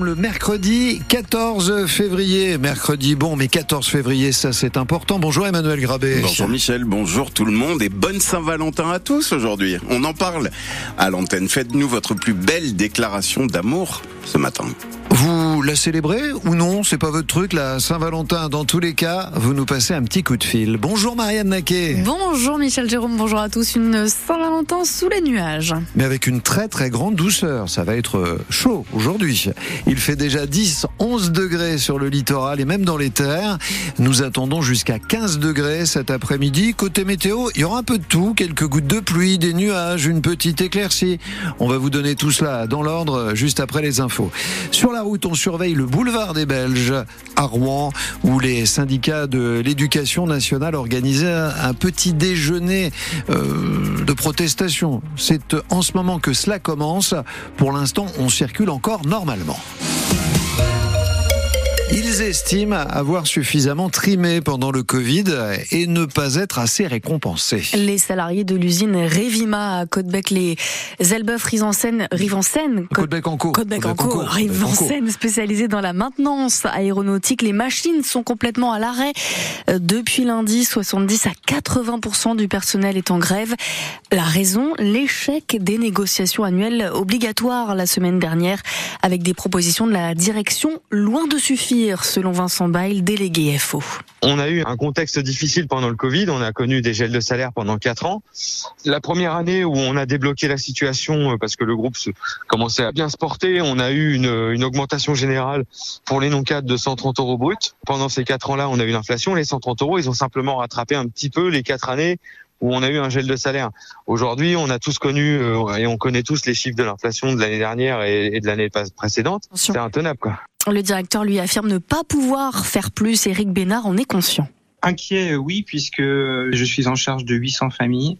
Le mercredi 14 février, mercredi bon, mais 14 février, ça c'est important. Bonjour Emmanuel Grabé. Bonjour Michel, bonjour tout le monde et bonne Saint-Valentin à tous aujourd'hui. On en parle à l'antenne. Faites-nous votre plus belle déclaration d'amour ce matin. Vous la célébrez ou non C'est pas votre truc, la Saint-Valentin. Dans tous les cas, vous nous passez un petit coup de fil. Bonjour Marianne Naquet. Bonjour Michel Jérôme, bonjour à tous. Une Saint-Valentin sous les nuages. Mais avec une très très grande douceur. Ça va être chaud aujourd'hui. Il fait déjà 10, 11 degrés sur le littoral et même dans les terres. Nous attendons jusqu'à 15 degrés cet après-midi. Côté météo, il y aura un peu de tout. Quelques gouttes de pluie, des nuages, une petite éclaircie. On va vous donner tout cela dans l'ordre juste après les infos. Sur la route, on surveille le boulevard des Belges à Rouen, où les syndicats de l'éducation nationale organisaient un petit déjeuner euh, de protestation. C'est en ce moment que cela commence. Pour l'instant, on circule encore normalement. Estiment avoir suffisamment trimé pendant le Covid et ne pas être assez récompensés. Les salariés de l'usine Revima à Côtebec, les Elbeuf Rivansen, Rivansen, Côtebec en cours, Côtebec en cours, Rivansen, spécialisés dans la maintenance aéronautique. Les machines sont complètement à l'arrêt. Depuis lundi, 70 à 80% du personnel est en grève. La raison, l'échec des négociations annuelles obligatoires la semaine dernière avec des propositions de la direction loin de suffire selon Vincent Bail, délégué FO. On a eu un contexte difficile pendant le Covid, on a connu des gels de salaire pendant quatre ans. La première année où on a débloqué la situation parce que le groupe commençait à bien se porter, on a eu une, une augmentation générale pour les non-cadres de 130 euros bruts. Pendant ces quatre ans-là, on a eu l'inflation. Les 130 euros, ils ont simplement rattrapé un petit peu les quatre années où on a eu un gel de salaire. Aujourd'hui, on a tous connu et on connaît tous les chiffres de l'inflation de l'année dernière et de l'année précédente. C'est intenable, quoi. Le directeur lui affirme ne pas pouvoir faire plus. Éric Bénard en est conscient. Inquiet, oui, puisque je suis en charge de 800 familles.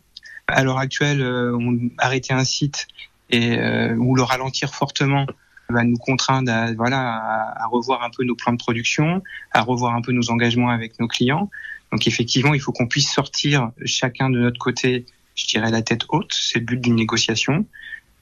À l'heure actuelle, on arrêter un site et ou le ralentir fortement va nous contraindre à, voilà, à revoir un peu nos plans de production, à revoir un peu nos engagements avec nos clients. Donc effectivement, il faut qu'on puisse sortir chacun de notre côté, je dirais la tête haute, c'est le but d'une négociation.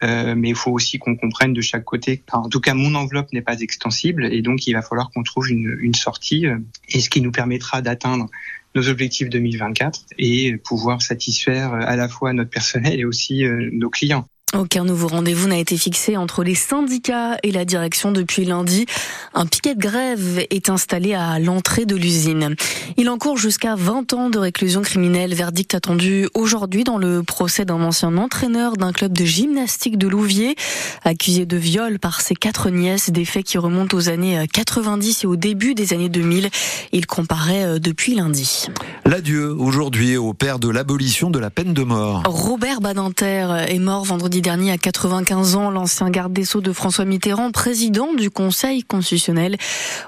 Euh, mais il faut aussi qu'on comprenne de chaque côté. En tout cas, mon enveloppe n'est pas extensible et donc il va falloir qu'on trouve une, une sortie euh, et ce qui nous permettra d'atteindre nos objectifs 2024 et pouvoir satisfaire à la fois notre personnel et aussi euh, nos clients. Aucun nouveau rendez-vous n'a été fixé entre les syndicats et la direction depuis lundi. Un piquet de grève est installé à l'entrée de l'usine. Il encourt jusqu'à 20 ans de réclusion criminelle. Verdict attendu aujourd'hui dans le procès d'un ancien entraîneur d'un club de gymnastique de Louviers, accusé de viol par ses quatre nièces, des faits qui remontent aux années 90 et au début des années 2000. Il comparaît depuis lundi. L'adieu aujourd'hui au père de l'abolition de la peine de mort. Robert Badinter est mort vendredi dernier à 95 ans, l'ancien garde des Sceaux de François Mitterrand, président du Conseil constitutionnel.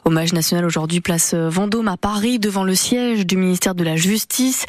Hommage national aujourd'hui, place Vendôme à Paris, devant le siège du ministère de la Justice.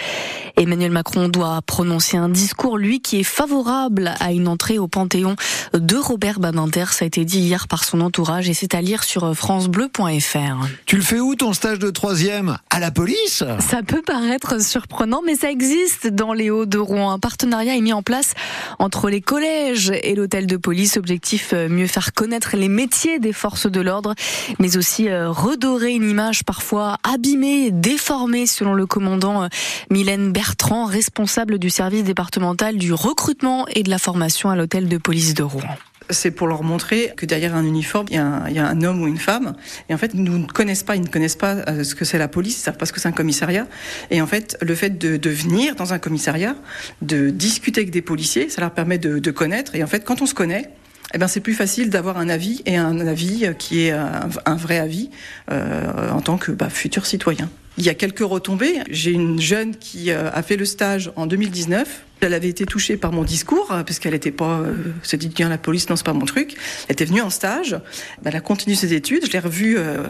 Emmanuel Macron doit prononcer un discours, lui, qui est favorable à une entrée au Panthéon de Robert Badinter. Ça a été dit hier par son entourage et c'est à lire sur francebleu.fr. Tu le fais où ton stage de troisième? À la police? Ça peut paraître surprenant, mais ça existe dans les Hauts-de-Rouen. Un partenariat est mis en place entre les collèges et l'hôtel de police. Objectif, mieux faire connaître les métiers des forces de l'ordre, mais aussi redorer une image parfois abîmée, déformée, selon le commandant Mylène Bertrand, responsable du service départemental du recrutement et de la formation à l'hôtel de police de Rouen c'est pour leur montrer que derrière un uniforme, il y, a un, homme ou une femme. Et en fait, ils ne connaissent pas, ils ne connaissent pas ce que c'est la police, ils savent pas ce que c'est un commissariat. Et en fait, le fait de, venir dans un commissariat, de discuter avec des policiers, ça leur permet de, connaître. Et en fait, quand on se connaît, eh ben c'est plus facile d'avoir un avis et un avis qui est un, un vrai avis euh, en tant que bah, futur citoyen. Il y a quelques retombées. J'ai une jeune qui a fait le stage en 2019. Elle avait été touchée par mon discours parce qu'elle n'était pas, euh, se dit bien la police non c'est pas mon truc. Elle était venue en stage. Elle a continué ses études. Je l'ai revue euh,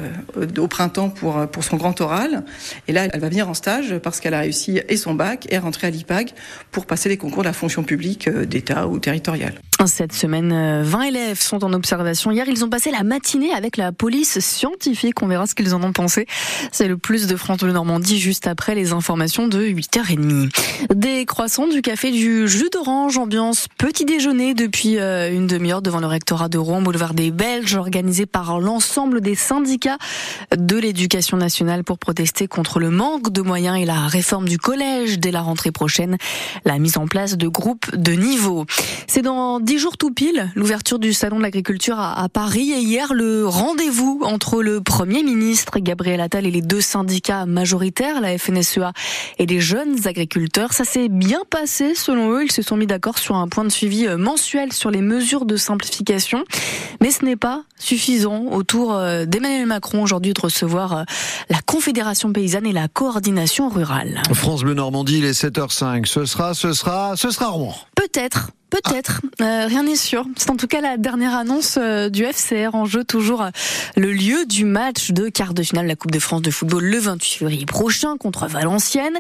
au printemps pour pour son grand oral. Et là elle va venir en stage parce qu'elle a réussi et son bac et rentrer à l'IPAG pour passer les concours de la fonction publique d'État ou territoriale. Cette semaine, 20 élèves sont en observation. Hier, ils ont passé la matinée avec la police scientifique. On verra ce qu'ils en ont pensé. C'est le plus de France Bleu Normandie juste après les informations de 8h30. Des croissants, du café fait du jus d'orange, ambiance petit déjeuner depuis euh, une demi-heure devant le rectorat de Rouen, boulevard des Belges, organisé par l'ensemble des syndicats de l'éducation nationale pour protester contre le manque de moyens et la réforme du collège dès la rentrée prochaine, la mise en place de groupes de niveau. C'est dans dix jours tout pile l'ouverture du salon de l'agriculture à, Paris et hier le rendez-vous entre le Premier ministre Gabriel Attal et les deux syndicats majoritaires, la FNSEA et les jeunes agriculteurs. Ça s'est bien passé selon eux. Ils se sont mis d'accord sur un point de suivi euh, mensuel sur les mesures de simplification. Mais ce n'est pas suffisant autour euh, d'Emmanuel Macron aujourd'hui de recevoir euh, la Confédération paysanne et la coordination rurale. France Bleu Normandie, il est 7h05. Ce sera, ce sera, ce sera Rouen. Peut-être. Peut-être, euh, rien n'est sûr. C'est en tout cas la dernière annonce euh, du FCR en jeu toujours euh, le lieu du match de quart de finale de la Coupe de France de football le 28 février prochain contre Valenciennes.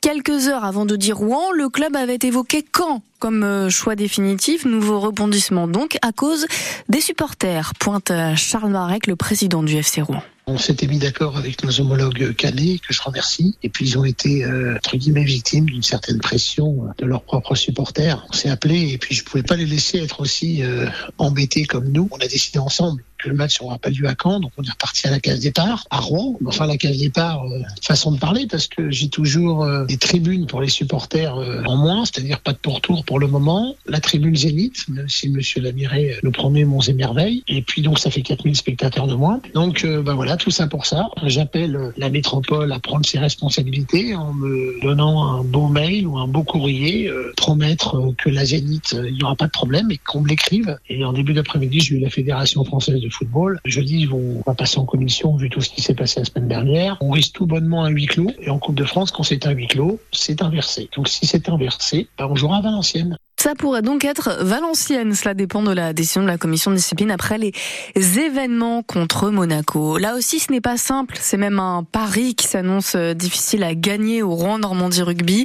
Quelques heures avant de dire Rouen, le club avait évoqué quand comme choix définitif. Nouveau rebondissement donc à cause des supporters, pointe Charles Marek, le président du FC Rouen. On s'était mis d'accord avec nos homologues calais, que je remercie, et puis ils ont été, euh, entre guillemets, victimes d'une certaine pression de leurs propres supporters. On s'est appelé, et puis je pouvais pas les laisser être aussi euh, embêtés comme nous. On a décidé ensemble le match n'aura pas lieu à Caen, donc on est reparti à la case départ, à Rouen. Enfin, la case départ, euh, façon de parler, parce que j'ai toujours euh, des tribunes pour les supporters euh, en moins, c'est-à-dire pas de pourtour pour le moment. La tribune Zénith, même si Monsieur Lamiré le promet Monts et. Et puis donc ça fait 4000 spectateurs de moins. Donc ben voilà, tout ça pour ça. J'appelle la métropole à prendre ses responsabilités en me donnant un beau mail ou un beau courrier, promettre que la Zénith, il n'y aura pas de problème et qu'on me l'écrive. Et en début d'après-midi, j'ai eu la Fédération française de football. Jeudi, on va passer en commission vu tout ce qui s'est passé la semaine dernière. On risque tout bonnement un huis clos. Et en Coupe de France, quand c'est un huis clos, c'est inversé. Donc si c'est inversé, ben on jouera à Valenciennes. Ça pourrait donc être Valenciennes. Cela dépend de la décision de la commission de discipline après les événements contre Monaco. Là aussi, ce n'est pas simple. C'est même un pari qui s'annonce euh, difficile à gagner au Rouen Normandie Rugby.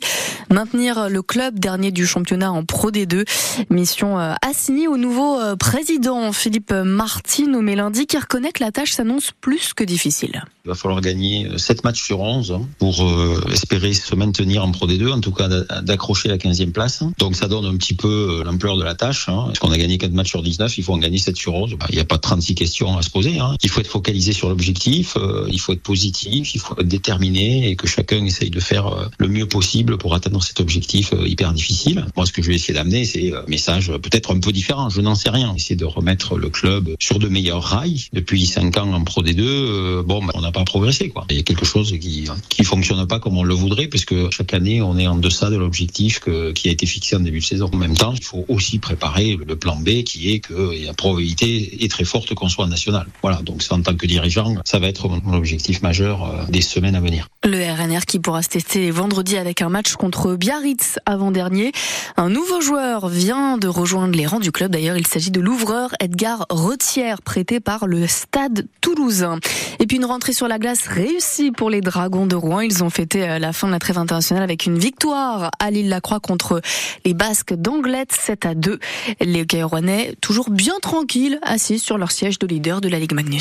Maintenir le club dernier du championnat en Pro D2. Mission euh, assignée au nouveau euh, président Philippe Martin nommé lundi qui reconnaît que la tâche s'annonce plus que difficile. Il va falloir gagner 7 matchs sur 11 hein, pour espérer se maintenir en Pro D2, en tout cas d'accrocher la 15e place. Donc ça donne un petit peu euh, l'ampleur de la tâche. Hein. Parce qu'on a gagné 4 matchs sur 19, il faut en gagner 7 sur 11. Bah, il n'y a pas 36 questions à se poser. Hein. Il faut être focalisé sur l'objectif, euh, il faut être positif, il faut être déterminé et que chacun essaye de faire euh, le mieux possible pour atteindre cet objectif hyper difficile. Moi, ce que je vais essayer d'amener, c'est un message peut-être un peu différent, je n'en sais rien. Essayer de remettre le club sur de meilleurs rails. Depuis 5 ans en Pro D2, bon, bah, on n'a pas progressé. Quoi. Il y a quelque chose qui qui fonctionne pas comme on le voudrait, puisque chaque année, on est en deçà de l'objectif qui a été fixé en début de saison. En même temps, il faut aussi préparer le plan B qui est que la probabilité est très forte qu'on soit national. Voilà, donc en tant que dirigeant, ça va être mon objectif majeur euh, des semaines à venir. Le RNR qui pourra se tester vendredi avec un match contre Biarritz avant-dernier. Un nouveau joueur vient de rejoindre les rangs du club. D'ailleurs, il s'agit de l'ouvreur Edgar Retière, prêté par le Stade toulousain. Et puis une rentrée sur la glace réussie pour les Dragons de Rouen. Ils ont fêté euh, la fin de la trêve internationale avec une victoire à Lille-la-Croix contre les Basques d'Anglette 7 à 2. Les Rouennais toujours bien tranquilles, assis sur leur siège de leader de la Ligue Magnus.